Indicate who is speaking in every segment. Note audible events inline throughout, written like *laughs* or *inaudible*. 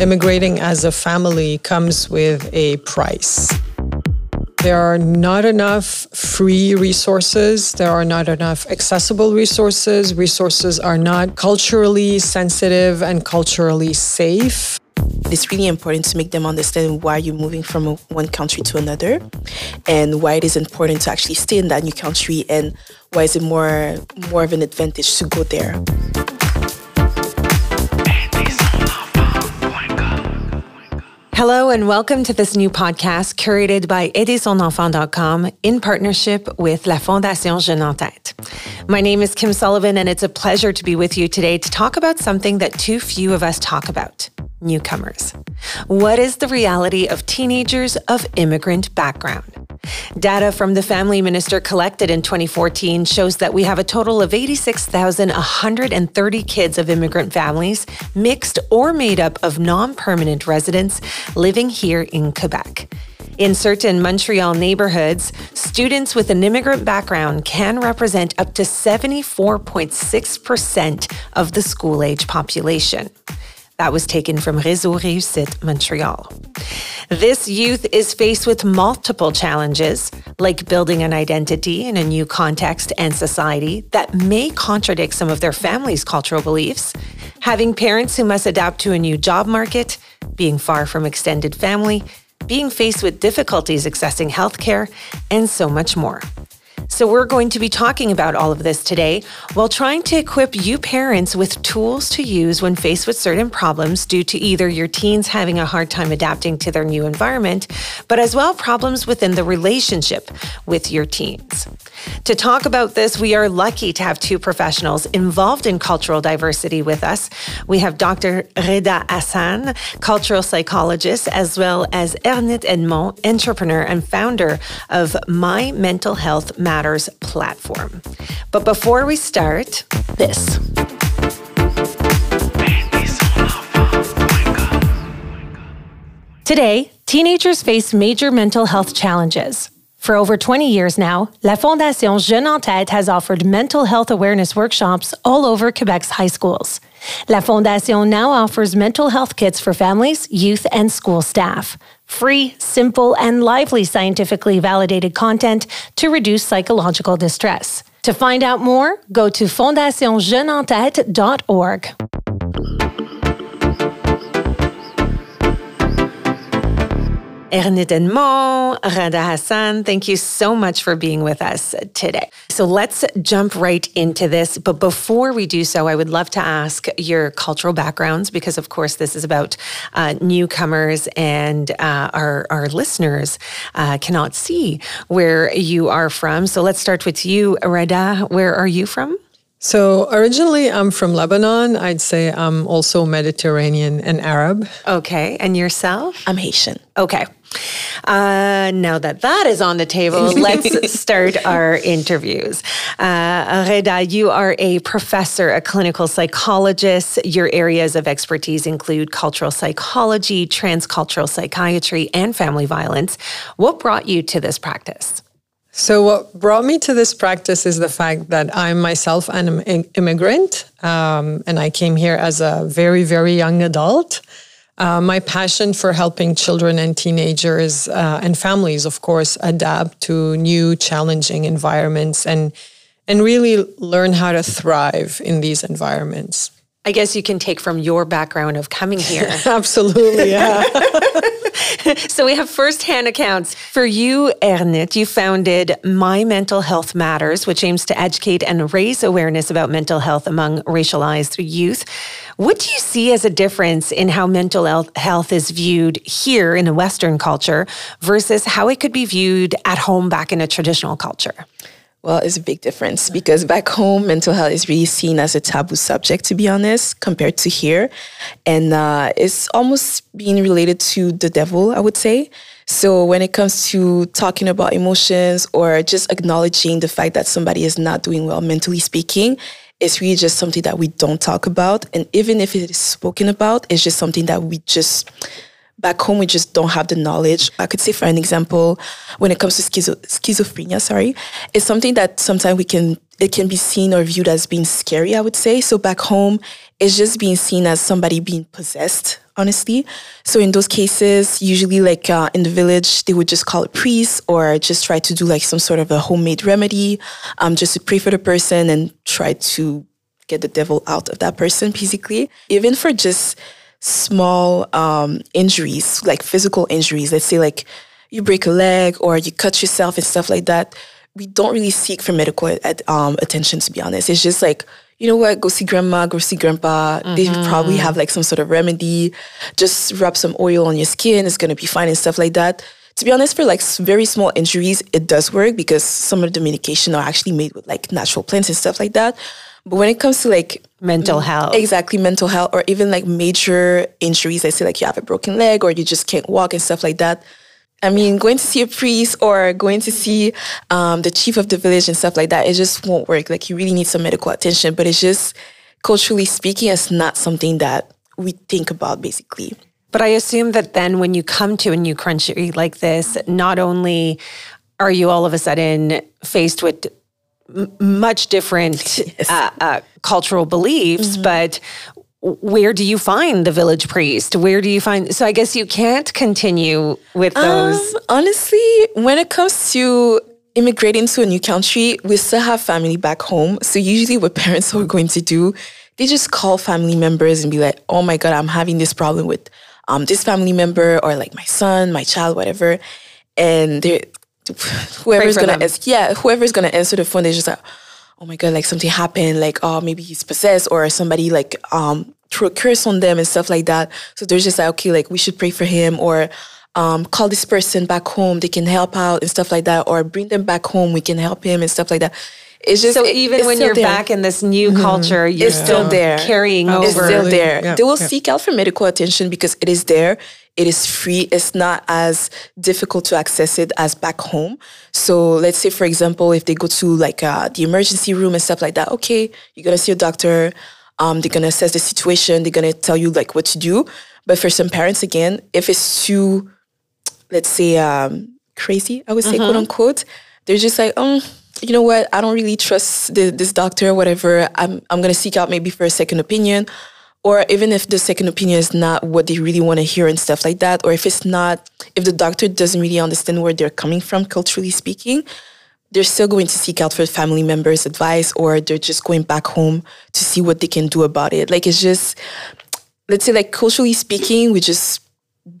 Speaker 1: Immigrating as a family comes with a price. There are not enough free resources. There are not enough accessible resources. Resources are not culturally sensitive and culturally safe.
Speaker 2: It's really important to make them understand why you're moving from one country to another and why it is important to actually stay in that new country and why is it more more of an advantage to go there.
Speaker 3: Hello and welcome to this new podcast curated by aidersonenfant.com in partnership with La Fondation Jeunes en Tête. My name is Kim Sullivan and it's a pleasure to be with you today to talk about something that too few of us talk about newcomers. What is the reality of teenagers of immigrant background? Data from the Family Minister collected in 2014 shows that we have a total of 86,130 kids of immigrant families, mixed or made up of non permanent residents, living here in Quebec. In certain Montreal neighborhoods, students with an immigrant background can represent up to 74.6% of the school age population. That was taken from Réseau Réussite Montreal. This youth is faced with multiple challenges, like building an identity in a new context and society that may contradict some of their family's cultural beliefs, having parents who must adapt to a new job market, being far from extended family, being faced with difficulties accessing healthcare, and so much more. So, we're going to be talking about all of this today while trying to equip you parents with tools to use when faced with certain problems due to either your teens having a hard time adapting to their new environment, but as well problems within the relationship with your teens. To talk about this, we are lucky to have two professionals involved in cultural diversity with us. We have Dr. Ghayda Hassan, cultural psychologist, as well as Ernithe Edmond, entrepreneur and founder of My Mental Health Matters Matters platform. But before we start, this. Today, teenagers face major mental health challenges. For over 20 years now, La Fondation Jeunes en Tête has offered mental health awareness workshops all over Quebec's high schools. La Fondation now offers mental health kits for families, youth, and school staff. Free, simple, and lively scientifically validated content to reduce psychological distress. To find out more, go to fondationjeunesentete.org. Ernithe Edmond, Ghayda Hassan, thank you so much for being with us today. So let's jump right into this. But before we do so, I would love to ask your cultural backgrounds because, of course, this is about uh, newcomers and uh, our, our listeners uh, cannot see where you are from. So let's start with you, Ghayda. Where are you from?
Speaker 1: So originally, I'm from Lebanon. I'd say I'm also Mediterranean and Arab.
Speaker 3: Okay. And yourself?
Speaker 2: I'm Haitian.
Speaker 3: Okay. Uh, now that that is on the table, *laughs* let's start our interviews. Uh, Ghayda, you are a professor, a clinical psychologist. Your areas of expertise include cultural psychology, transcultural psychiatry, and family violence. What brought you to this practice?
Speaker 1: So, what brought me to this practice is the fact that I'm myself an immigrant um, and I came here as a very, very young adult. Uh, my passion for helping children and teenagers uh, and families, of course, adapt to new, challenging environments and and really learn how to thrive in these environments.
Speaker 3: I guess you can take from your background of coming here. *laughs*
Speaker 1: Absolutely, yeah. *laughs* *laughs*
Speaker 3: so we have firsthand accounts. For you, Ernithe, you founded My Mental Health Matters, which aims to educate and raise awareness about mental health among racialized youth. What do you see as a difference in how mental health is viewed here in a Western culture versus how it could be viewed at home back in a traditional culture?
Speaker 2: Well, it's a big difference because back home, mental health is really seen as a taboo subject, to be honest, compared to here. And uh, it's almost being related to the devil, I would say. So when it comes to talking about emotions or just acknowledging the fact that somebody is not doing well mentally speaking, it's really just something that we don't talk about. And even if it is spoken about, it's just something that we just back home we just don't have the knowledge i could say for an example when it comes to schizo- schizophrenia sorry it's something that sometimes we can it can be seen or viewed as being scary, I would say. So back home, it's just being seen as somebody being possessed, honestly. So in those cases, usually like uh, in the village, they would just call a priest or just try to do like some sort of a homemade remedy, um, just to pray for the person and try to get the devil out of that person, basically. Even for just small um, injuries, like physical injuries, let's say like you break a leg or you cut yourself and stuff like that we don't really seek for medical um, attention, to be honest. It's just like, you know what, go see grandma, go see grandpa. Mm-hmm. They probably have like some sort of remedy. Just rub some oil on your skin, it's gonna be fine and stuff like that. To be honest, for like very small injuries, it does work because some of the medication are actually made with like natural plants and stuff like that. But when it comes to like
Speaker 3: mental health,
Speaker 2: exactly mental health, or even like major injuries, let's say like you have a broken leg or you just can't walk and stuff like that, I mean, going to see a priest or going to see um, the chief of the village and stuff like that, it just won't work. Like, you really need some medical attention, but it's just culturally speaking, it's not something that we think about basically.
Speaker 3: But I assume that then when you come to a new country like this, not only are you all of a sudden faced with m- much different *laughs* yes. uh, uh, cultural beliefs, mm-hmm. but where do you find the village priest? Where do you find? So I guess you can't continue with um, those.
Speaker 2: Um, honestly, when it comes to immigrating to a new country, we still have family back home. So usually, what parents are going to do, they just call family members and be like, "Oh my god, I'm having this problem with um, this family member, or like my son, my child, whatever," and they *sighs* whoever's gonna ans- yeah whoever's gonna answer the phone, they're just like oh my god, like something happened, like oh maybe he's possessed or somebody like um threw a curse on them and stuff like that. So they're just like okay, like we should pray for him or um, call this person back home, they can help out and stuff like that, or bring them back home, we can help him and stuff like that.
Speaker 3: It's just so even when you're there. back in this new mm-hmm. culture, you're
Speaker 2: it's still there,
Speaker 3: carrying over.
Speaker 2: It's still there. Yeah. They will yeah. seek out for medical attention because it is there. It is free. It's not as difficult to access it as back home. So let's say, for example, if they go to like uh, the emergency room and stuff like that, okay, you're gonna see a doctor. Um, they're gonna assess the situation. They're gonna tell you like what to do. But for some parents, again, if it's too, let's say, um, crazy, I would say, mm-hmm. quote unquote, they're just like, um, you know what, I don't really trust the, this doctor or whatever. I'm, I'm going to seek out maybe for a second opinion. Or even if the second opinion is not what they really want to hear and stuff like that, or if it's not, if the doctor doesn't really understand where they're coming from, culturally speaking, they're still going to seek out for family members' advice or they're just going back home to see what they can do about it. Like it's just, let's say, like culturally speaking, we just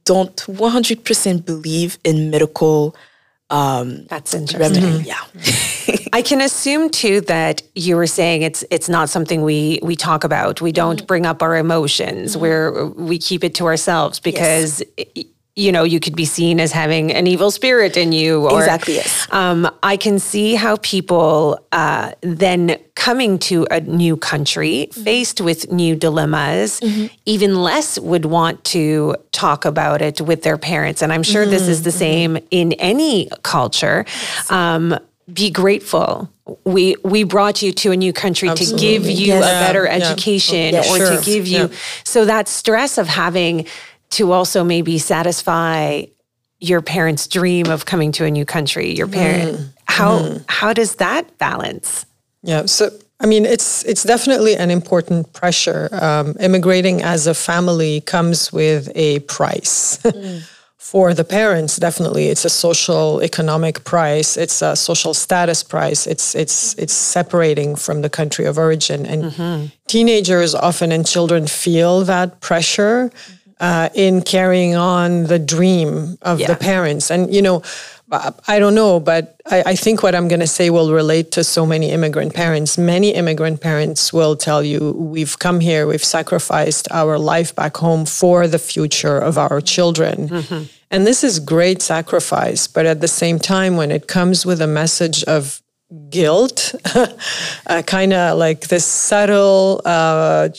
Speaker 2: don't 100% believe in medical
Speaker 3: um, That's interesting.
Speaker 2: Remedy. Yeah. *laughs*
Speaker 3: I can assume too that you were saying it's it's not something we we talk about. We don't mm-hmm. bring up our emotions. Mm-hmm. Where we keep it to ourselves because yes you know, you could be seen as having an evil spirit in you.
Speaker 2: Or, exactly. Yes.
Speaker 3: Um, I can see how people uh, then coming to a new country, mm-hmm. faced with new dilemmas, mm-hmm. even less would want to talk about it with their parents. And I'm sure mm-hmm. this is the mm-hmm. same in any culture. Yes. Um, be grateful. We we brought you to a new country Absolutely. to give you yes. a better education or sure. to give you so that stress of having to also maybe satisfy your parents' dream of coming to a new country. Your parent, mm. how mm. how does that balance?
Speaker 1: Yeah, so I mean, it's it's definitely an important pressure. Um, immigrating as a family comes with a price. Mm. *laughs* For the parents, definitely, it's a social, economic price. It's a social status price. It's it's it's separating from the country of origin, and mm-hmm. teenagers often and children feel that pressure uh, in carrying on the dream of yeah. the parents. And, you know, I don't know, but I, I think what I'm going to say will relate to so many immigrant parents. Many immigrant parents will tell you, we've come here, we've sacrificed our life back home for the future of our children. Mm-hmm. And this is great sacrifice. But at the same time, when it comes with a message of guilt, *laughs* uh, kind of like this subtle uh,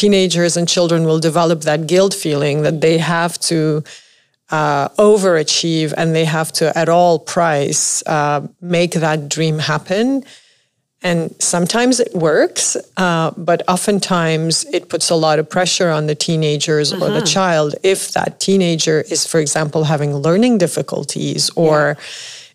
Speaker 1: teenagers and children will develop that guilt feeling that they have to uh, overachieve and they have to, at all price, uh, make that dream happen. And sometimes it works, uh, but oftentimes it puts a lot of pressure on the teenagers mm-hmm. or the mm-hmm. child if that teenager is, for example, having learning difficulties or. Yeah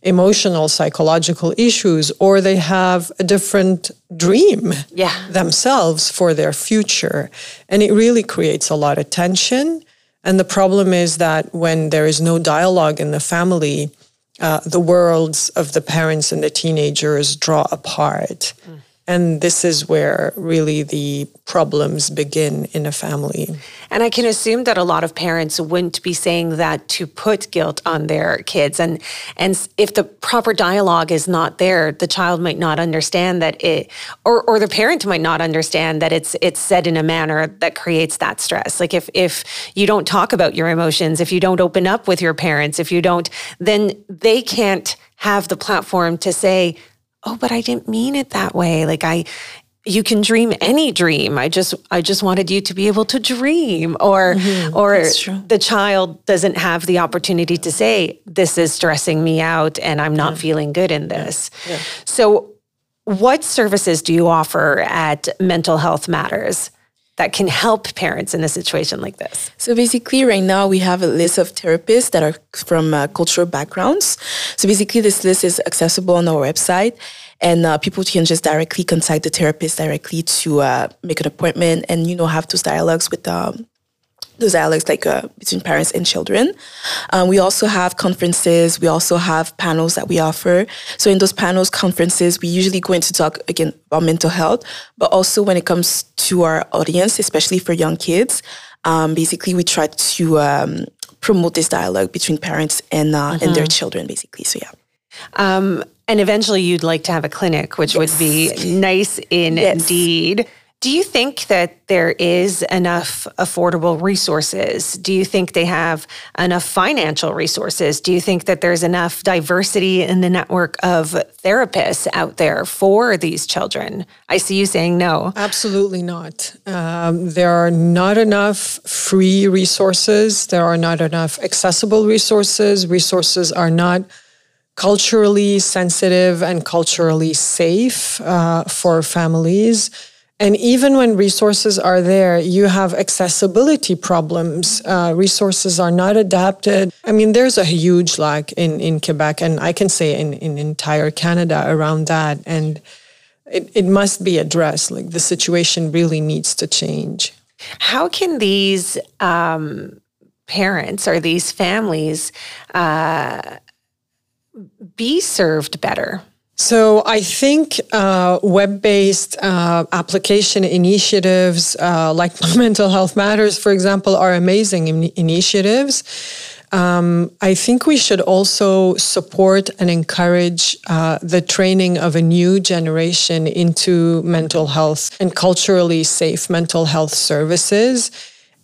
Speaker 1: emotional, psychological issues, or they have a different dream
Speaker 3: Yeah.
Speaker 1: themselves for their future. And it really creates a lot of tension. And the problem is that when there is no dialogue in the family, uh, the worlds of the parents and the teenagers draw apart. And this is where really the problems begin in a family.
Speaker 3: And I can assume that a lot of parents wouldn't be saying that to put guilt on their kids. And and if the proper dialogue is not there, the child might not understand that it or or the parent might not understand that it's it's said in a manner that creates that stress. Like if if you don't talk about your emotions, if you don't open up with your parents, if you don't then they can't have the platform to say, "Oh, but I didn't mean it that way." Like I you can dream any dream. I just I just wanted you to be able to dream. Or mm-hmm.
Speaker 2: or
Speaker 3: the child doesn't have the opportunity to say this is stressing me out and I'm not feeling good in this. So what services do you offer at Mental Health Matters that can help parents in a situation like this?
Speaker 2: So basically, right now we have a list of therapists that are from uh, cultural backgrounds. So basically, this list is accessible on our website, and uh, people can just directly contact the therapist directly to uh, make an appointment and you know have those dialogues with um, those dialogues like uh, between parents and children. Um, we also have conferences. We also have panels that we offer. So in those panels, conferences, we usually go into talk again about mental health, but also when it comes to our audience, especially for young kids, um, basically we try to um, promote this dialogue between parents and uh, and their children, basically. So yeah.
Speaker 3: Um, and eventually you'd like to have a clinic, which would be nice indeed. Do you think that there is enough affordable resources? Do you think they have enough financial resources? Do you think that there's enough diversity in the network of therapists out there for these children? I see you saying no.
Speaker 1: Absolutely not. Um, there are not enough free resources. There are not enough accessible resources. Resources are not culturally sensitive and culturally safe uh, for families. And even when resources are there, you have accessibility problems. Uh, resources are not adapted. I mean, there's a huge lack in, in Quebec, and I can say in, in entire Canada around that. And it, it must be addressed. Like the situation really needs to change.
Speaker 3: How can these um, parents or these families uh, be served better?
Speaker 1: So I think uh, web-based uh, application initiatives uh, like *laughs* Mental Health Matters, for example, are amazing in- initiatives. Um, I think we should also support and encourage uh, the training of a new generation into mental health and culturally safe mental health services.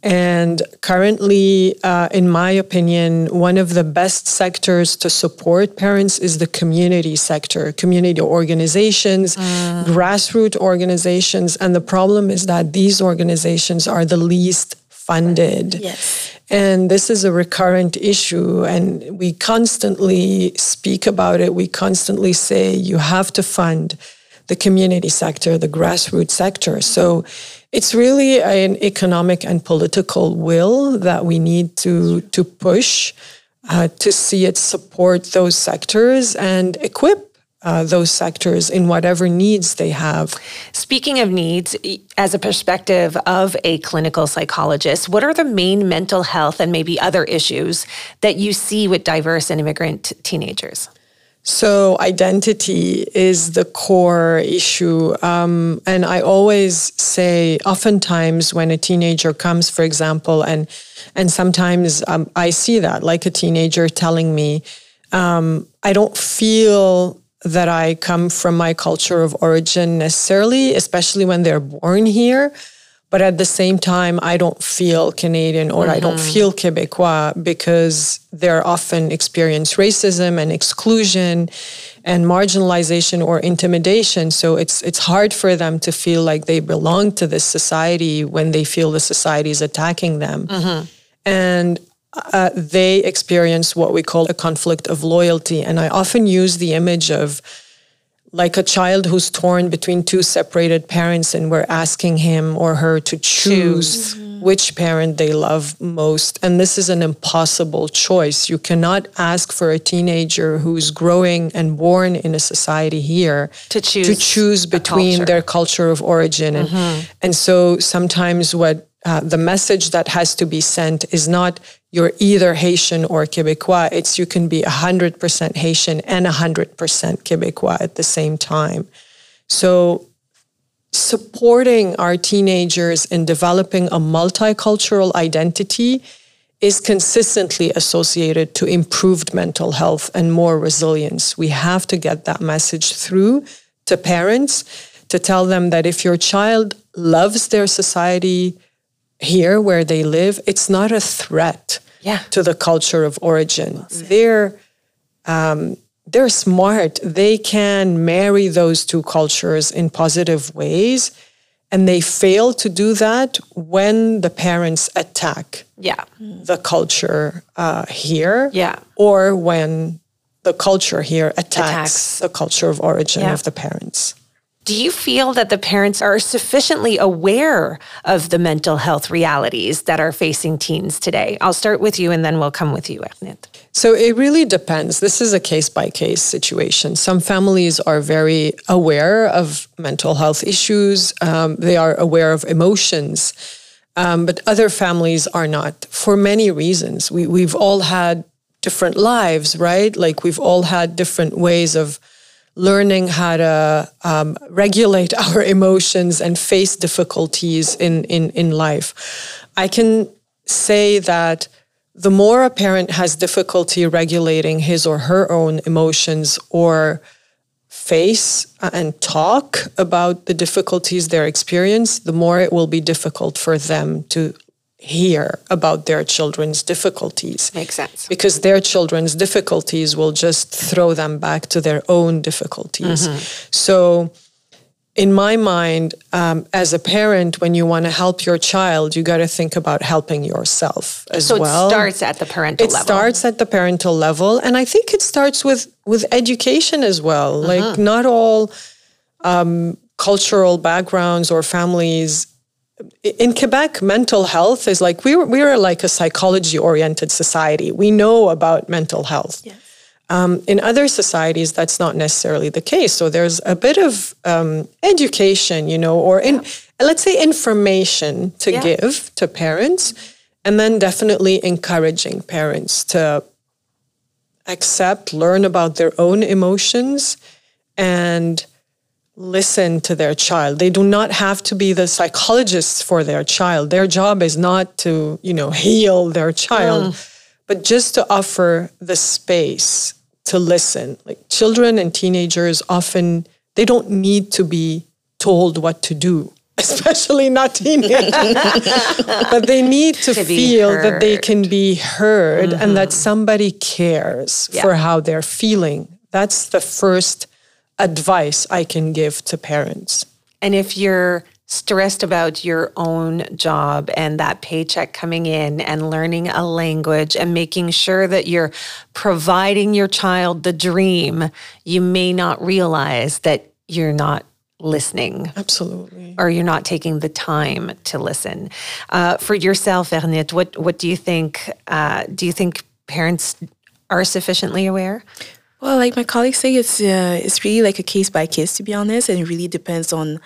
Speaker 1: And currently, uh, in my opinion, one of the best sectors to support parents is the community sector, community organizations, grassroots organizations. And the problem is that these organizations are the least funded.
Speaker 2: Yes.
Speaker 1: And this is a recurrent issue, and we constantly speak about it. We constantly say you have to fund the community sector, the grassroots sector. So it's really an economic and political will that we need to to push uh, to see it support those sectors and equip. Uh, those sectors in whatever needs they have.
Speaker 3: Speaking of needs, as a perspective of a clinical psychologist, what are the main mental health and maybe other issues that you see with diverse and immigrant teenagers?
Speaker 1: So, identity is the core issue. Um, and I always say, oftentimes, when a teenager comes, for example, and and sometimes um, I see that, like a teenager telling me, um, I don't feel that I come from my culture of origin necessarily, especially when they're born here. But at the same time, I don't feel Canadian or I don't feel Quebecois because they're often experience racism and exclusion and marginalization or intimidation. So it's it's hard for them to feel like they belong to this society when they feel the society is attacking them. And uh, they experience what we call a conflict of loyalty. And I often use the image of like a child who's torn between two separated parents and we're asking him or her to choose, which parent they love most. And this is an impossible choice. You cannot ask for a teenager who's growing and born in a society here
Speaker 3: To choose
Speaker 1: to choose between
Speaker 3: culture.
Speaker 1: their culture of origin. And and so sometimes what uh, the message that has to be sent is not you're either Haitian or Quebecois. It's you can be 100% Haitian and 100% Quebecois at the same time. So supporting our teenagers in developing a multicultural identity is consistently associated to improved mental health and more resilience. We have to get that message through to parents to tell them that if your child loves their society here where they live, it's not a threat
Speaker 3: Yeah.
Speaker 1: to the culture of origin. They're um, they're smart. They can marry those two cultures in positive ways, and they fail to do that when the parents attack
Speaker 3: Yeah.
Speaker 1: the culture uh, here,
Speaker 3: Yeah.
Speaker 1: or when the culture here attacks,
Speaker 3: Attacks.
Speaker 1: the culture of origin
Speaker 3: Yeah.
Speaker 1: of the parents.
Speaker 3: Do you feel that the parents are sufficiently aware of the mental health realities that are facing teens today? I'll start with you and then we'll come with you, Ernest.
Speaker 1: So it really depends. This is a case by case situation. Some families are very aware of mental health issues, um, they are aware of emotions, um, but other families are not for many reasons. We, we've all had different lives, right? Like we've all had different ways of learning how to um, regulate *laughs* our emotions and face difficulties in, in, in life. I can say that the more a parent has difficulty regulating his or her own emotions or face and talk about the difficulties they experience, the more it will be difficult for them to hear about their children's difficulties
Speaker 3: Makes sense.
Speaker 1: because their children's difficulties will just throw them back to their own difficulties. So, in my mind, um, as a parent, when you want to help your child, you got to think about helping yourself as
Speaker 3: So
Speaker 1: well.
Speaker 3: it starts at the parental
Speaker 1: It
Speaker 3: level.
Speaker 1: starts at the parental level, and I think it starts with with education as well.
Speaker 3: Uh-huh.
Speaker 1: Like not all um, cultural backgrounds or families. In Quebec, mental health is like we're we're like a psychology oriented society. We know about mental health. Um, in other societies, that's not necessarily the case. So there's a bit of um, education, you know, or in let's say information to
Speaker 3: Yeah.
Speaker 1: give to parents, and then definitely encouraging parents to accept, learn about their own emotions, and listen to their child. They do not have to be the psychologists for their child. Their job is not to, you know, heal their child, mm. but just to offer the space to listen. Like children and teenagers often they don't need to be told what to do. *laughs* Especially not teenagers, *laughs* but they need to,
Speaker 3: To
Speaker 1: feel that they can be heard and that mm-hmm. somebody cares for how they're feeling. That's the first advice I can give to parents.
Speaker 3: And if you're stressed about your own job and that paycheck coming in and learning a language and making sure that you're providing your child the dream, you may not realize that you're not listening
Speaker 1: Absolutely.
Speaker 3: or you're not taking the time to listen. Uh, for yourself, Ernithe, what what do you think? Uh, do you think parents are sufficiently aware?
Speaker 2: Well, like my colleagues say, it's uh, it's really like a case by case, to be honest, and it really depends on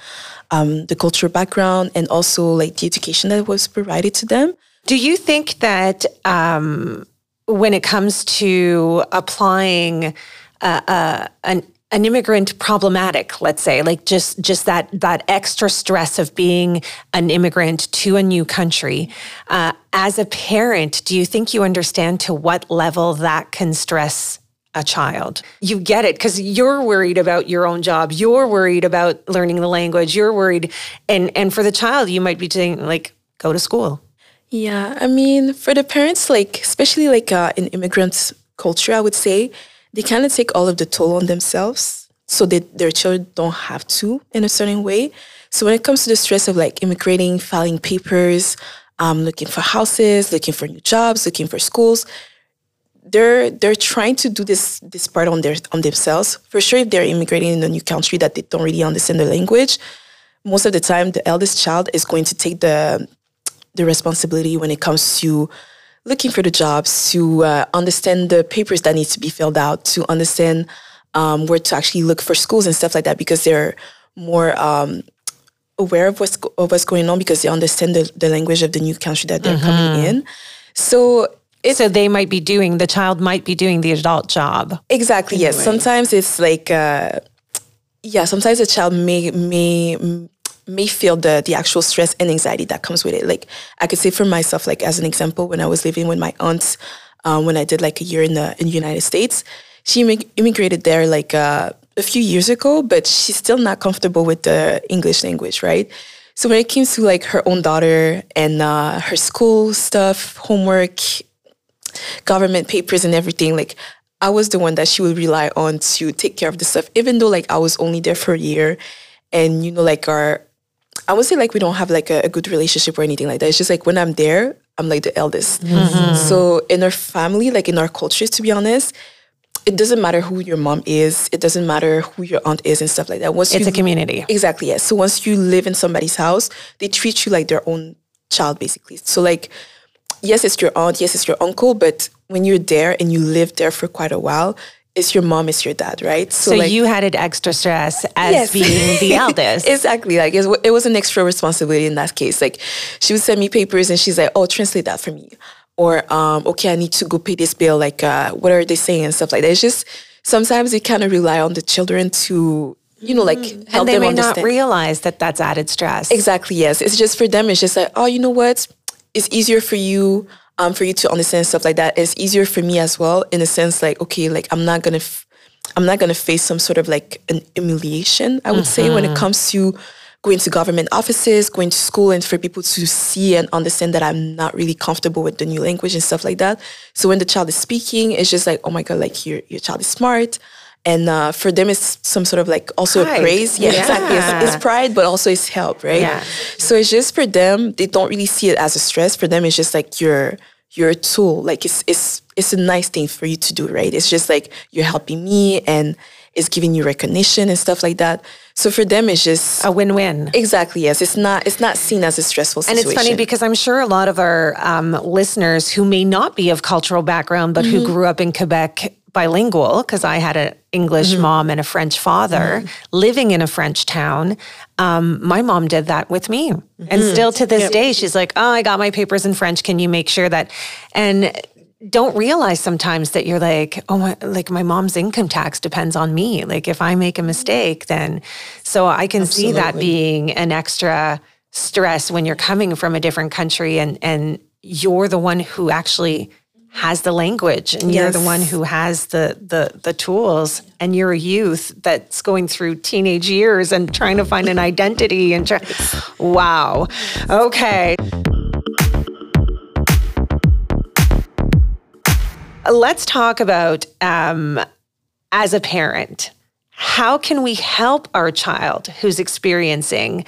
Speaker 2: um, the cultural background and also like the education that was provided to them.
Speaker 3: Do you think that um, when it comes to applying uh, uh, an an immigrant problematic, let's say, like just just that that extra stress of being an immigrant to a new country, uh, as a parent, do you think you understand to what level that can stress? A child. You get it because you're worried about your own job. You're worried about learning the language. You're worried. And and for the child, you might be saying, like, go to school.
Speaker 2: Yeah, I mean, for the parents, like especially like uh, in immigrant culture, I would say they kind of take all of the toll on themselves, so that their children don't have to in a certain way. So when it comes to the stress of like immigrating, filing papers, um, looking for houses, looking for new jobs, looking for schools, they're they're trying to do this this part on their on themselves. For sure, if they're immigrating in a new country that they don't really understand the language, most of the time the eldest child is going to take the the responsibility when it comes to looking for the jobs, to uh, understand the papers that need to be filled out, to understand um, where to actually look for schools and stuff like that, because they're more um, aware of what's of what's going on because they understand the, the language of the new country that they're mm-hmm. coming in. So
Speaker 3: so they might be doing the child might be doing the adult job.
Speaker 2: Exactly. Yes. Sometimes it's like uh, yeah. Sometimes a child may may may feel the the actual stress and anxiety that comes with it. Like I could say for myself, like as an example, when I was living with my aunts, um, when I did like a year in the in the United States, she immigrated there like uh, a few years ago, but she's still not comfortable with the English language, right? So when it came to like her own daughter and uh, her school stuff, homework, government papers, and everything, like I was the one that she would rely on to take care of the stuff, even though like I was only there for a year, and you know like our I would say like we don't have like a, a, good relationship or anything like that. It's just like when I'm there, I'm like the eldest. Mm-hmm. So in our family, like in our cultures, to be honest, it doesn't matter who your mom is. It doesn't matter who your aunt is and stuff like that.
Speaker 3: Once it's you, a community.
Speaker 2: Exactly. Yes. So once you live in somebody's house, they treat you like their own child, basically. So like, yes, it's your aunt. Yes, it's your uncle. But when you're there and you live there for quite a while, it's your mom, it's your dad, right?
Speaker 3: So, so like, you had an extra stress as yes. being the *laughs* eldest.
Speaker 2: exactly. Like it was an extra responsibility in that case. Like she would send me papers and she's like, "Oh, translate that for me," or um, "Okay, I need to go pay this bill." Like, uh, what are they saying and stuff like that. It's just sometimes you kind of rely on the children to you know, like mm. help
Speaker 3: and they
Speaker 2: them
Speaker 3: may
Speaker 2: understand.
Speaker 3: not realize that that's added stress.
Speaker 2: Exactly. Yes, it's just for them. It's just like, oh, you know what? It's easier for you um, for you to understand stuff like that. It's easier for me as well, in a sense, like okay, like I'm not gonna, f- I'm not gonna face some sort of like an humiliation. I would mm-hmm. say when it mm-hmm. comes to going to government offices, going to school, and for people to see and understand that I'm not really comfortable with the new language and stuff like that. So when the child is speaking, it's just like, oh my god, like your your child is smart and uh, for them it's some sort of like also pride. a praise. Yeah, yeah. exactly. It's, it's, pride but also it's help right? Yeah. so it's just for them they don't really see it as a stress. For them it's just like your your tool. Like it's it's it's a nice thing for you to do right? It's just like you're helping me and it's giving you recognition and stuff like that. So for them it's just
Speaker 3: a win-win.
Speaker 2: Exactly yes. It's not it's not seen as a stressful situation
Speaker 3: and it's funny because i'm sure a lot of our um, listeners who may not be of cultural background but mm-hmm. who grew up in quebec bilingual because I had an English mm-hmm. mom and a French father mm-hmm. living in a French town. Um, my mom did that with me. Mm-hmm. And still to this yep. day, she's like, Oh, I got my papers in French. Can you make sure that? And don't realize sometimes that you're like, oh, my, like my mom's income tax depends on me. Like if I make a mistake, then so I can Absolutely. see that being an extra stress when you're coming from a different country and and you're the one who actually has the language and yes. you're the one who has the the the tools and you're a youth that's going through teenage years and trying to find an identity and try, wow. Okay. Let's talk about um, as a parent how can we help our child who's experiencing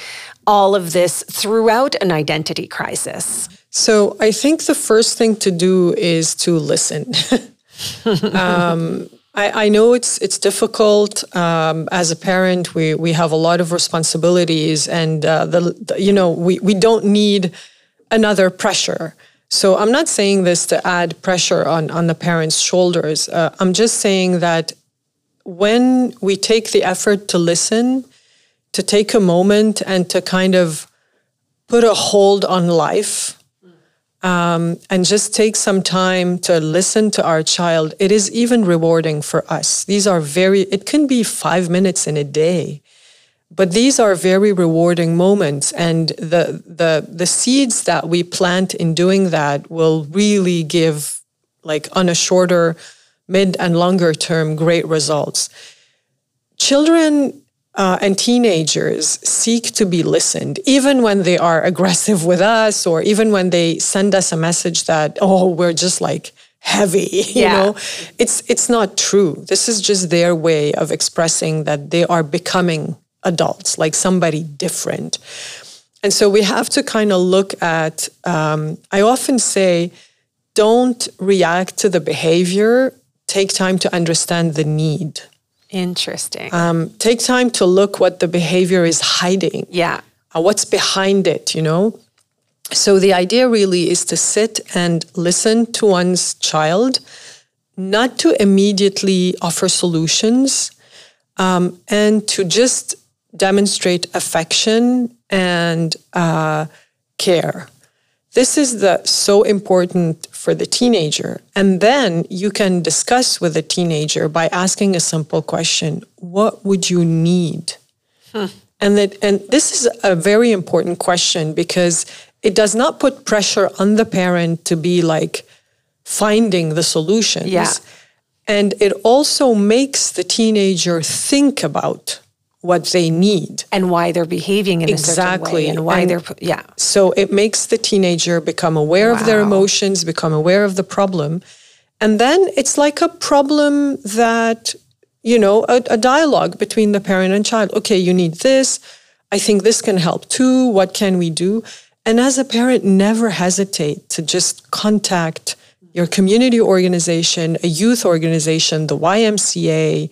Speaker 3: all of this throughout an identity crisis
Speaker 1: so I think the first thing to do is to listen. *laughs* um, I, I, know it's it's difficult um, as a parent. We we have a lot of responsibilities, and uh, the, the you know we we don't need another pressure. So I'm not saying this to add pressure on on the parents' shoulders. Uh, I'm just saying that when we take the effort to listen, to take a moment and to kind of put a hold on life um, and just take some time to listen to our child. It is even rewarding for us. These are very, it can be five minutes in a day, but these are very rewarding moments. And the, the, the seeds that we plant in doing that will really give, like on a shorter, mid, and longer term, great results. Children uh, and teenagers seek to be listened, even when they are aggressive with us, or even when they send us a message that, oh, we're just like heavy. *laughs* You yeah. know, it's it's not true. This is just their way of expressing that they are becoming adults, like somebody different. And so we have to kind of look at. Um, I often say don't react to the behavior. Take time to understand the need.
Speaker 3: Interesting.
Speaker 1: Um, take time to look what the behavior is hiding.
Speaker 3: yeah.
Speaker 1: Uh, what's behind it, you know? So the idea really is to sit and listen to one's child, not to immediately offer solutions, um, and to just demonstrate affection and uh, care. This is the so important for the teenager. And then you can discuss with the teenager by asking a simple question: What would you need? And that and this is a very important question because it does not put pressure on the parent to be like finding the solutions.
Speaker 3: Yeah.
Speaker 1: And it also makes the teenager think about what they need.
Speaker 3: And why they're behaving in a certain
Speaker 1: Exactly.
Speaker 3: way and why
Speaker 1: And-
Speaker 3: they're, yeah.
Speaker 1: So it makes the teenager become aware of their emotions, become aware of the problem. And then it's like a problem that, you know, a, a dialogue between the parent and child. Okay, you need this. I think this can help too. What can we do? And as a parent, never hesitate to just contact your community organization, a youth organization, the YMCA,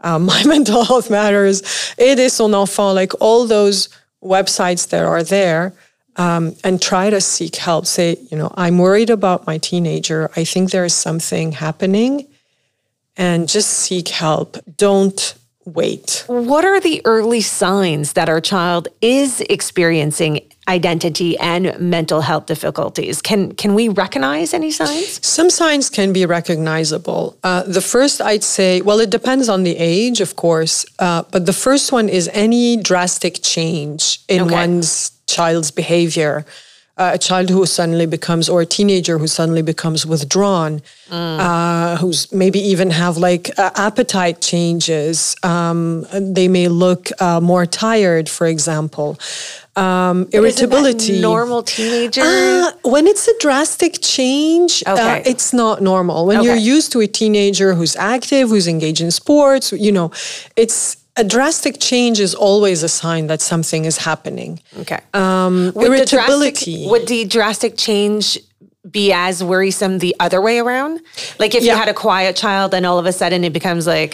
Speaker 1: uh, *laughs* My Mental Health Matters, Aider son enfant, like all those websites that are there, um, and try to seek help. Say, you know, I'm worried about my teenager. I think there is something happening, and just seek help. Don't wait.
Speaker 3: What are the early signs that our child is experiencing identity and mental health difficulties? Can can we recognize any signs?
Speaker 1: Some signs can be recognizable. Uh, the first, I'd say, well, it depends on the age, of course, uh, but the first one is any drastic change in
Speaker 3: Okay.
Speaker 1: one's child's behavior. Uh, a child who suddenly becomes, or a teenager who suddenly becomes withdrawn, uh, who's maybe even have like uh, appetite changes. Um, they may look uh, more tired, for example. Um, irritability.
Speaker 3: normal teenager.
Speaker 1: Uh, when it's a drastic change, uh,
Speaker 3: Okay.
Speaker 1: it's not normal. When you're used to a teenager who's active, who's engaged in sports, you know, it's a drastic change is always a sign that something is happening.
Speaker 3: okay.
Speaker 1: Um,
Speaker 3: Would the
Speaker 1: irritability.
Speaker 3: drastic- would the drastic change be as worrisome the other way around? Like if you had a quiet child and all of a sudden it becomes like,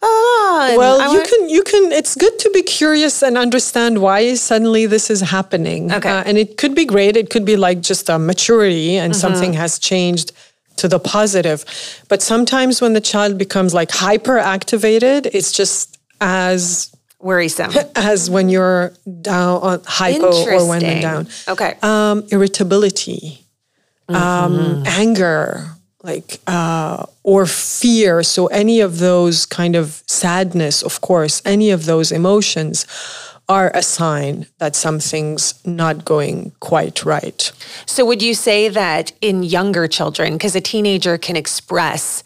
Speaker 3: oh,
Speaker 1: well,
Speaker 3: I
Speaker 1: you
Speaker 3: want-
Speaker 1: can you can. It's good to be curious and understand why suddenly this is happening.
Speaker 3: Okay.
Speaker 1: Uh, and it could be great. It could be like just a maturity and
Speaker 3: Mm-hmm.
Speaker 1: something has changed to the positive. But sometimes when the child becomes like hyper activated, it's just as
Speaker 3: worrisome. *laughs*
Speaker 1: as when you're down on hypo or when you're down.
Speaker 3: Okay.
Speaker 1: Um, irritability,
Speaker 3: Mm-hmm.
Speaker 1: um, anger, like uh, or fear. So any of those kind of sadness, of course, any of those emotions are a sign that something's not going quite right.
Speaker 3: So, would you say that in younger children, because a teenager can express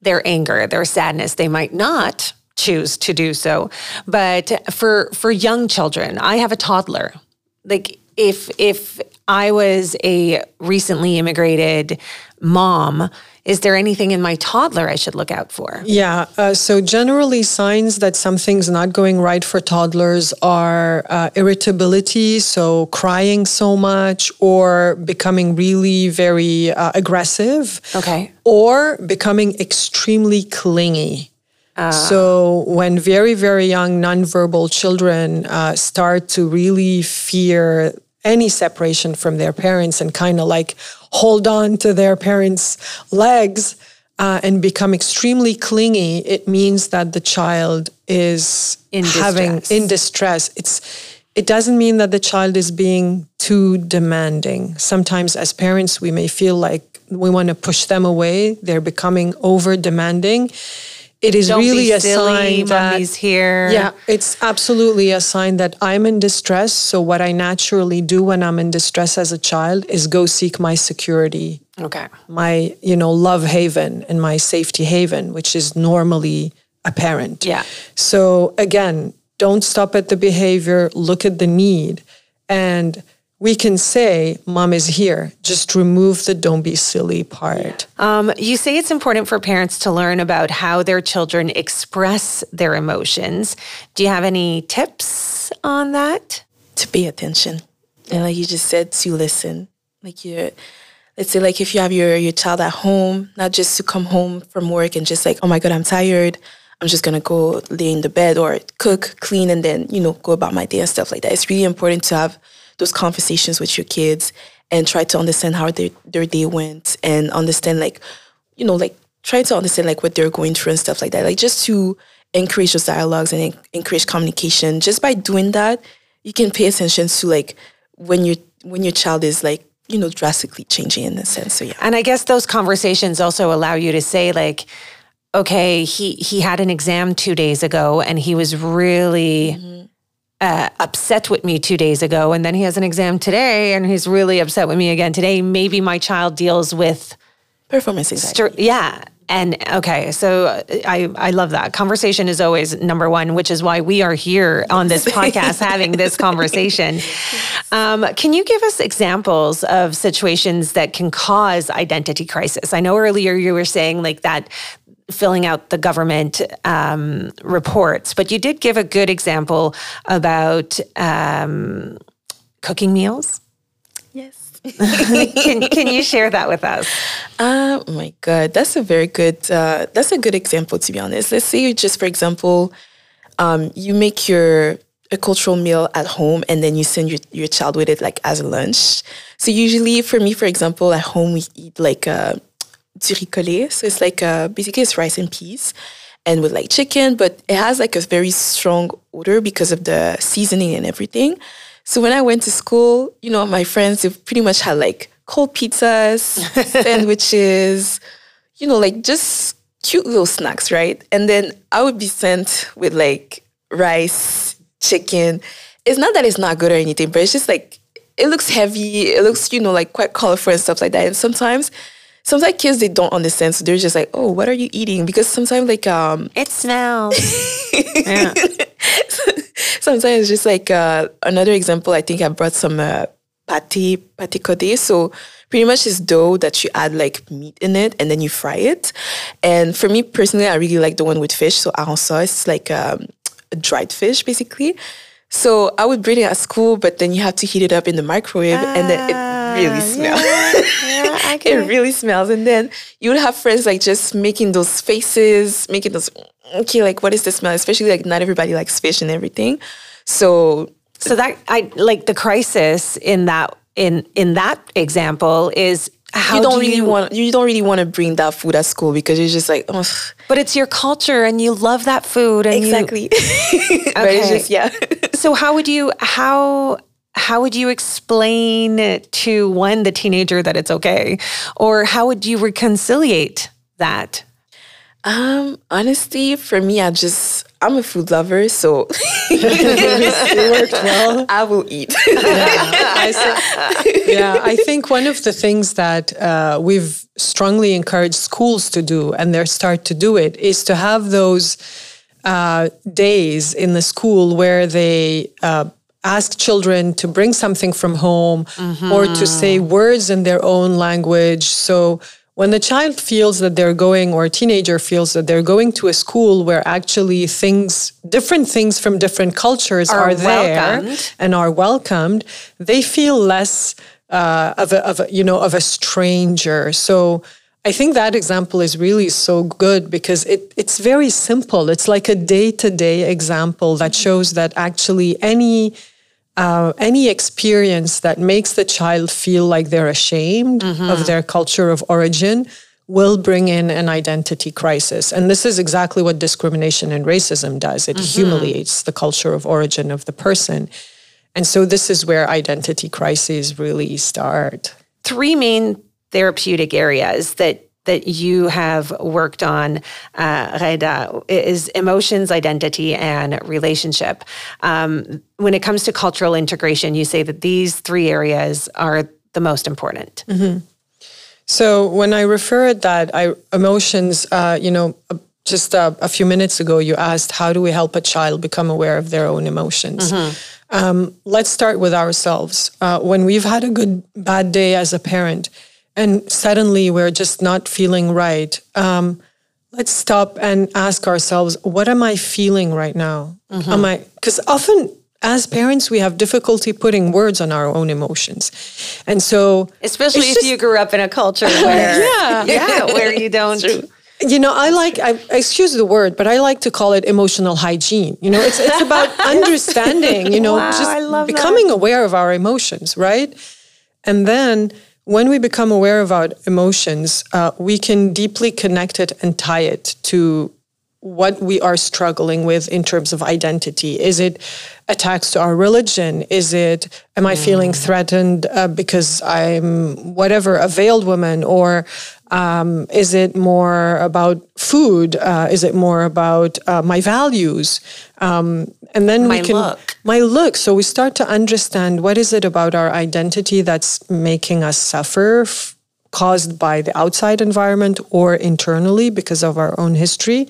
Speaker 3: their anger, their sadness, they might not choose to do so, but for for young children, I have a toddler. Like if if I was a recently immigrated mom, is there anything in my toddler I should look out for?
Speaker 1: Yeah. Uh, so generally, signs that something's not going right for toddlers are uh, irritability, so crying so much, or becoming really very uh, aggressive.
Speaker 3: Okay.
Speaker 1: Or becoming extremely clingy. So when very, very young nonverbal children uh, start to really fear any separation from their parents and kind of like hold on to their parents' legs uh, and become extremely clingy, it means that the child is
Speaker 3: In
Speaker 1: having
Speaker 3: distress.
Speaker 1: in distress. It's it doesn't mean that the child is being too demanding. Sometimes as parents we may feel like we want to push them away. They're becoming over demanding. It is
Speaker 3: Don't
Speaker 1: really a
Speaker 3: silly,
Speaker 1: sign that
Speaker 3: mommy's here.
Speaker 1: yeah, it's absolutely a sign that I'm in distress. So, what I naturally do when I'm in distress as a child is go seek my security,
Speaker 3: Okay.
Speaker 1: my, you know, love haven and my safety haven, which is normally a parent.
Speaker 3: Yeah.
Speaker 1: So, again, don't stop at the behavior, look at the need. And we can say, Mom is here. Just remove the don't be silly part.
Speaker 3: Um, you say it's important for parents to learn about how their children express their emotions. Do you have any tips on that?
Speaker 2: to pay attention and like you just said to listen like you let's say like if you have your your child at home, not just to come home from work and just like, oh my god, I'm tired. I'm just gonna go lay in the bed or cook, clean, and then you know go about my day and stuff like that. It's really important to have those conversations with your kids and try to understand how their their day went and understand like, you know, like try to understand like what they're going through and stuff like that. Like just to encourage those dialogues and encourage communication. Just by doing that, you can pay attention to like when your when your child is like you know drastically changing in a sense. So yeah.
Speaker 3: And I guess those conversations also allow you to say like okay, he he had an exam 2 days ago and he was really mm-hmm. Uh, upset with me 2 days ago and then he has an exam today and he's really upset with me again today. Maybe my child deals with
Speaker 2: performance anxiety.
Speaker 3: yeah. And okay, so I I love that. Conversation is always number one, which is why we are here on this *laughs* podcast having this conversation. Um, can you give us examples of situations that can cause identity crisis? I know earlier you were saying like that filling out the government um, reports, but you did give a good example about um, cooking meals.
Speaker 2: Yes. *laughs*
Speaker 3: can, can you share that with us?
Speaker 2: Oh my God, that's a very good uh, that's a good example to be honest. Let's say you just for example, um, you make your a cultural meal at home and then you send your, your child with it like as a lunch. So usually for me, for example, at home we eat like uh, riz So it's like uh, basically it's rice and peas and with like chicken, but it has like a very strong odor because of the seasoning and everything. So when I went to school, you know, my friends they pretty much had like cold pizzas, *laughs* sandwiches, you know, like just cute little snacks, right? And then I would be sent with like rice, chicken. It's not that it's not good or anything, but it's just like it looks heavy. It looks, you know, like quite colorful and stuff like that. And sometimes sometimes kids they don't understand, so they're just like, "Oh, what are you eating?" Because sometimes like um,
Speaker 3: it smells. *laughs*
Speaker 2: sometimes just like uh, another example. I think I brought some uh, pâté pâté codé. So pretty much it's dough that you add like meat in it and then you fry it. And for me personally, I really like the one with fish. So hareng saur, it's like um, a dried fish basically. So I would bring it at school, but then you have to heat it up in the microwave, and then it really ah, smells. Yeah, *laughs* okay. it really smells, and then you would have friends like just making those faces, making those okay, like what is the smell? Especially like not everybody likes fish and everything, so
Speaker 3: so that I like the crisis in that in in that example is how
Speaker 2: you don't
Speaker 3: do
Speaker 2: really you, want you don't really want to bring that food at school because you're just like Ugh.
Speaker 3: but it's your culture and you love that food and
Speaker 2: exactly *laughs* you, okay. Just, yeah
Speaker 3: so how would you how how would you explain to one the teenager that it's okay or how would you reconciliate that
Speaker 2: um honestly for me i just I'm a food lover, so it worked well. I will eat. yeah,
Speaker 1: I, yeah, I think one of the things that uh, we've strongly encouraged schools to do, and they start to do it, is to have those uh, days in the school where they uh, ask children to bring something from home mm-hmm. or to say words in their own language. So when the child feels that they're going, or a teenager feels that they're going to a school where actually things, different things from different cultures are, are there and are welcomed, they feel less uh, of, a, of a, you know, of a stranger. So I think that example is really so good because it, it's very simple. It's like a day to day example that shows that actually any uh, any experience that makes the child feel like they're ashamed mm-hmm. of their culture of origin will bring in an identity crisis. And this is exactly what discrimination and racism does it mm-hmm. humiliates the culture of origin of the person. And so this is where identity crises really start.
Speaker 3: Three main therapeutic areas that that you have worked on, uh, Ghayda, is emotions, identity, and relationship. Um, when it comes to cultural integration, you say that these three areas are the most important.
Speaker 1: Mm-hmm. So when I refer at that, I emotions, uh, you know, uh, just uh, a few minutes ago, you asked how do we help a child become aware of their own emotions. Mm-hmm. Um, let's start with ourselves. Uh, when we've had a good bad day as a parent, and suddenly we're just not feeling right. Um, let's stop and ask ourselves, what am I feeling right now? Mm-hmm. Am I, because often as parents, we have difficulty putting words on our own emotions. And so,
Speaker 3: especially if just, you grew up in a culture *laughs* where, yeah, *laughs* yeah, where you don't.
Speaker 1: You know, I like, I, excuse the word, but I like to call it emotional hygiene. You know, it's, it's about *laughs* understanding, you know, wow, just becoming that. aware of our emotions, right? And then when we become aware of our emotions, uh, we can deeply connect it and tie it to what we are struggling with in terms of identity. Is it attacks to our religion? Is it, am I mm. feeling threatened uh, because I'm whatever, a veiled woman? Or um, is it more about food? Uh, is it more about uh, my values? Um, and then
Speaker 3: my
Speaker 1: we can
Speaker 3: look.
Speaker 1: my look. So we start to understand what is it about our identity that's making us suffer, f- caused by the outside environment or internally because of our own history.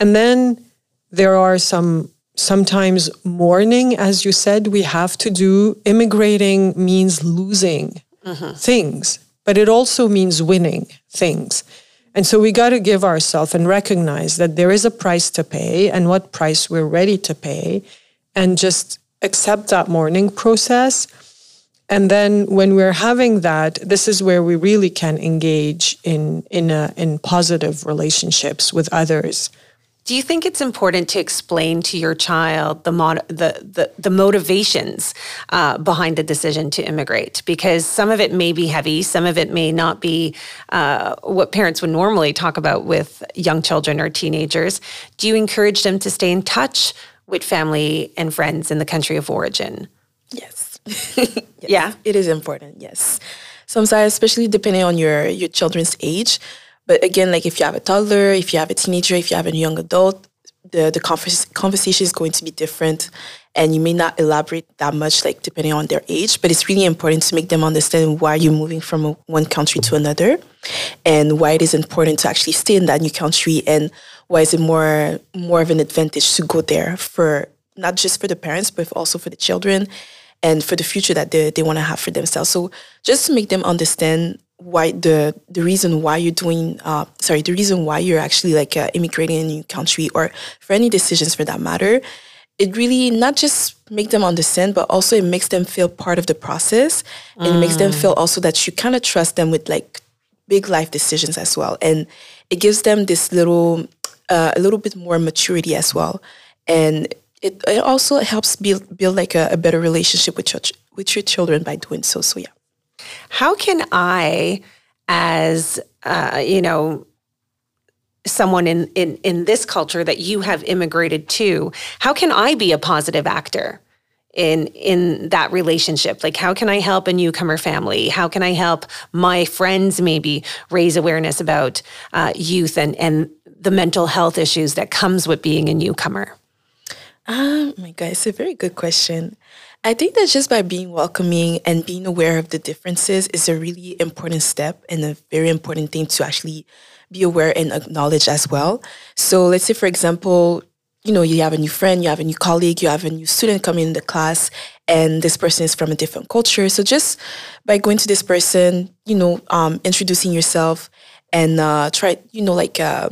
Speaker 1: And then there are some sometimes mourning, as you said, we have to do. Immigrating means losing mm-hmm. things, but it also means winning things. And so we got to give ourselves and recognize that there is a price to pay and what price we're ready to pay and just accept that mourning process. And then when we're having that, this is where we really can engage in in a, in positive relationships with others.
Speaker 3: Do you think it's important to explain to your child the mod- the, the, the motivations uh, behind the decision to immigrate? Because some of it may be heavy, some of it may not be uh, what parents would normally talk about with young children or teenagers. Do you encourage them to stay in touch with family and friends in the country of origin?
Speaker 2: Yes. *laughs* yes. Yeah, it is important. Yes, sometimes, especially depending on your your children's age but again, like if you have a toddler, if you have a teenager, if you have a young adult, the the converse, conversation is going to be different, and you may not elaborate that much, like depending on their age. But it's really important to make them understand why you're moving from one country to another, and why it is important to actually stay in that new country, and why is it more more of an advantage to go there for not just for the parents, but also for the children and for the future that they, they want to have for themselves. So just to make them understand why the the reason why you're doing uh, sorry the reason why you're actually like uh, immigrating in a new country or for any decisions for that matter it really not just make them understand but also it makes them feel part of the process and mm. it makes them mm. feel also that you kind of trust them with like big life decisions as well and it gives them this little uh, a little bit more maturity as well and it, it also helps build build like a, a better relationship with your with your children by doing so so yeah
Speaker 3: how can I, as uh, you know, someone in, in in this culture that you have immigrated to, how can I be a positive actor? in in that relationship? Like how can i help a newcomer family? How can i help my friends maybe raise awareness about uh, youth and and the mental health issues that comes with being a newcomer?
Speaker 2: Oh my god it's a very good question I think that just by being welcoming and being aware of the differences is a really important step and a very important thing to actually be aware and acknowledge as well. So let's say, for example, you know, you have a new friend, you have a new colleague, you have a new student coming in the class, and this person is from a different culture. So just by going to this person, you know, um, introducing yourself and uh, try, you know, like uh,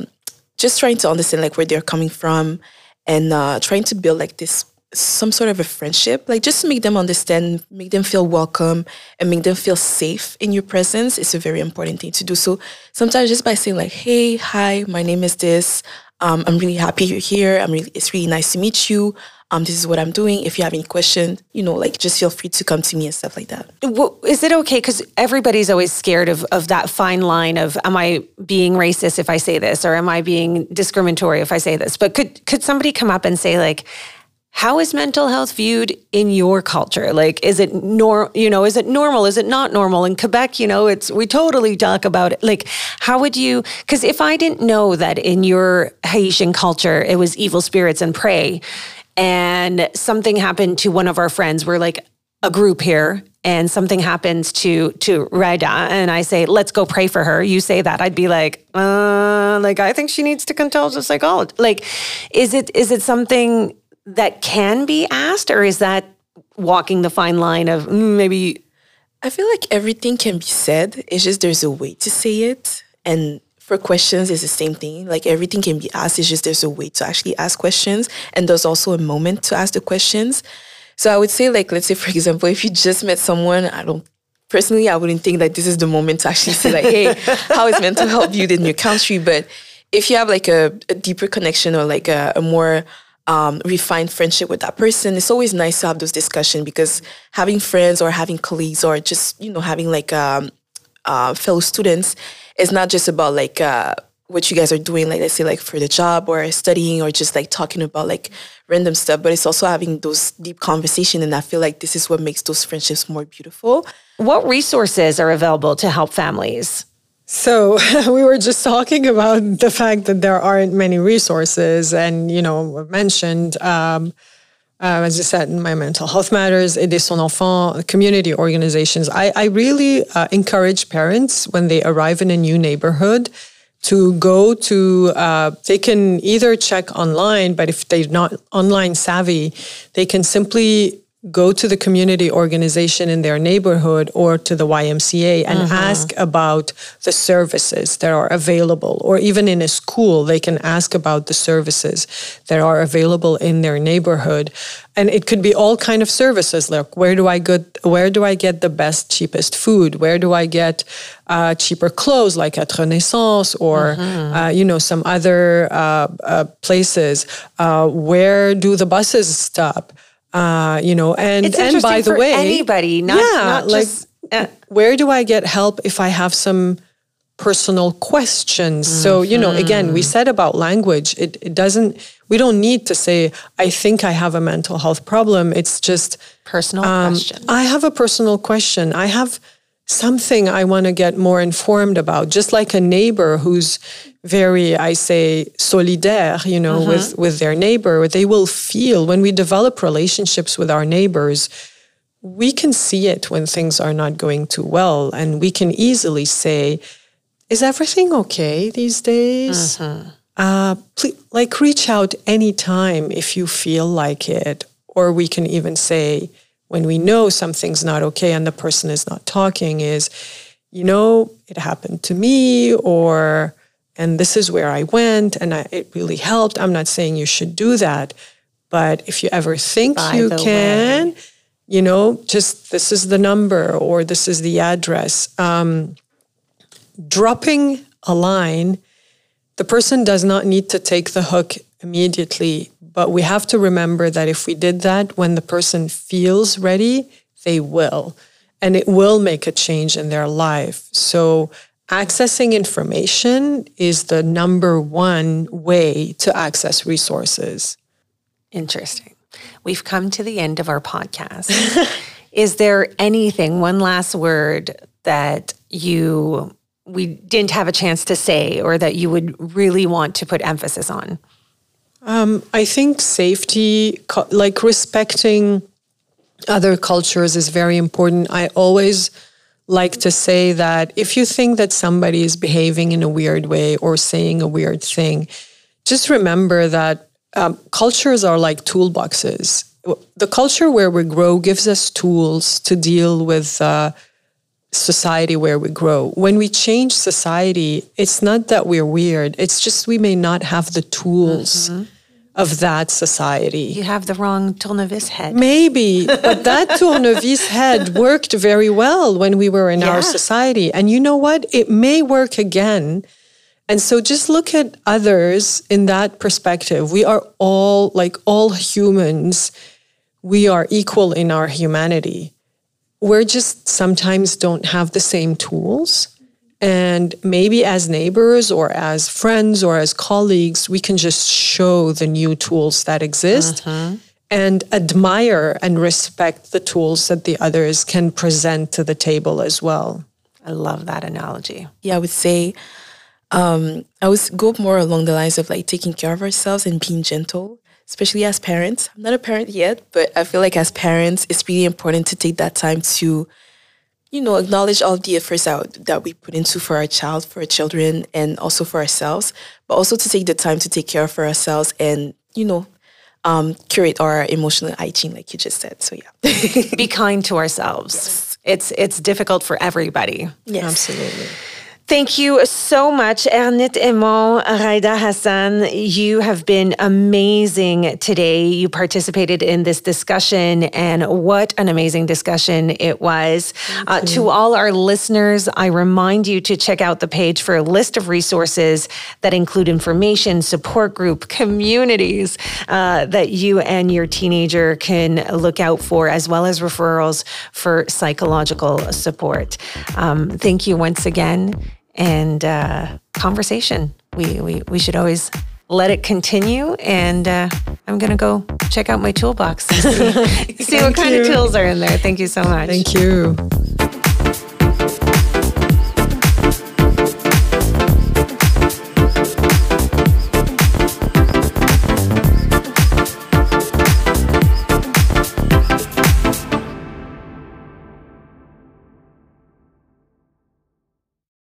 Speaker 2: just trying to understand like where they're coming from and uh, trying to build like this some sort of a friendship, like just to make them understand, make them feel welcome, and make them feel safe in your presence is a very important thing to do. So sometimes just by saying like, "Hey, hi, my name is this. Um, I'm really happy you're here. I'm really, it's really nice to meet you. Um, this is what I'm doing. If you have any questions, you know, like just feel free to come to me and stuff like that.
Speaker 3: Well, is it okay? Because everybody's always scared of of that fine line of, am I being racist if I say this, or am I being discriminatory if I say this? But could could somebody come up and say like? How is mental health viewed in your culture? Like is it nor you know is it normal? Is it not normal? In quebec you know it's we totally talk about it. Like how would you because if i didn't know that in your haitian culture it was evil spirits and pray and something happened to one of our friends we're like a group here and something happens to to Ghayda and I say let's go pray for her. You say that I'd be like uh like I think she needs to consult a psychologist like is it is it something that can be asked, or is that walking the fine line of mm, maybe?
Speaker 2: I feel like everything can be said. It's just there's a way to say it, and for questions it's the same thing. Like everything can be asked. It's just there's a way to actually ask questions, and there's also a moment to ask the questions. So I would say, like, let's say for example, if you just met someone, I don't personally, I wouldn't think that this is the moment to actually say like, hey, how is mental health viewed in your country? But if you have like a, a deeper connection or like a, a more um, refined friendship with that person, it's always nice to have those discussions because having friends or having colleagues or just you know having like um, uh, fellow students is not just about like uh, what you guys are doing, like let's say like for the job or studying or just like talking about like random stuff, but it's also having those deep conversation. And I feel like this is what makes those friendships more beautiful.
Speaker 3: What resources are available to help families?
Speaker 1: So *laughs* we were just talking about the fact that there aren't many resources, and you know, mentioned. Um, uh, as you said, in my mental health matters, Aider son enfant, community organizations. I, I really uh, encourage parents when they arrive in a new neighborhood to go to uh, they can either check online but if they're not online savvy they can simply go to the community organization in their neighborhood or to the YMCA and mm-hmm. ask about the services that are available. Or even in a school they can ask about the services that are available in their neighborhood. And it could be all kind of services like where do I get where do I get the best cheapest food? Where do I get uh, cheaper clothes like at Renaissance or mm-hmm. uh, you know some other uh, uh places? Uh, where do the buses stop uh, you know, and
Speaker 3: it's
Speaker 1: and by the way,
Speaker 3: anybody, not, yeah, not like just,
Speaker 1: uh, where do I get help if I have some personal questions? Mm-hmm. So you know, again, we mm-hmm. said about language, it, it doesn't. We don't need to say, "I think I have a mental health problem." It's just
Speaker 3: personal um, question.
Speaker 1: I have a personal question. I have something I want to get more informed about, just like a neighbor who's very, I say, solidaire, you know, mm-hmm. with, with their neighbor. They will feel when we develop relationships with our neighbors, we can see it when things are not going too well. And we can easily say, is everything okay these days? Mm-hmm. Uh, please, like reach out anytime if you feel like it. Or we can even say, when we know something's not okay and the person is not talking is, you know, it happened to me or and this is where I went and I, it really helped. I'm not saying you should do that, but if you ever think By you can, way. you know, just this is the number or this is the address. Um, dropping a line, the person does not need to take the hook immediately but we have to remember that if we did that when the person feels ready, they will. And it will make a change in their life. So, accessing information is the number one way to access resources.
Speaker 3: Interesting. We've come to the end of our podcast. *laughs* is there anything, one last word that you we didn't have a chance to say or that you would really want to put emphasis on?
Speaker 1: Um, I think safety, like respecting other cultures, is very important. I always like to say that if you think that somebody is behaving in a weird way or saying a weird thing, just remember that um, cultures are like toolboxes. The culture where we grow gives us tools to deal with uh, society where we grow. When we change society, it's not that we're weird, it's just we may not have the tools. Mm-hmm of that society.
Speaker 3: You have the wrong tournevis head.
Speaker 1: Maybe, but *laughs* that tournevis head worked very well when we were in yeah. our society. And you know what? It may work again. And so just look at others in that perspective. We are all, like all humans, we are equal in our humanity. We're just sometimes don't have the same tools and maybe as neighbors or as friends or as colleagues, we can just show the new tools that exist uh-huh. and admire and respect the tools that the others can present to the table as well.
Speaker 3: I love that analogy.
Speaker 2: Yeah, I would say um, I would go more along the lines of like taking care of ourselves and being gentle, especially as parents. I'm not a parent yet, but I feel like as parents, it's really important to take that time to you know, acknowledge all the efforts out that we put into for our child, for our children, and also for ourselves, but also to take the time to take care of ourselves and, you know, um, curate our emotional hygiene, like you just said. So yeah,
Speaker 3: be *laughs* kind to ourselves. Yes. It's it's difficult for everybody.
Speaker 1: Yes, absolutely.
Speaker 3: Thank you so much, Ernithe Edmond, Ghayda Hassan. You have been amazing today. You participated in this discussion, and what an amazing discussion it was. Uh, to all our listeners, I remind you to check out the page for a list of resources that include information, support group, communities uh, that you and your teenager can look out for, as well as referrals for psychological support. Um, thank you once again and uh, conversation. We, we, we should always let it continue. And uh, I'm going to go check out my toolbox and see, *laughs* see what kind
Speaker 1: you.
Speaker 3: of tools are in there. Thank you so much.
Speaker 1: Thank you.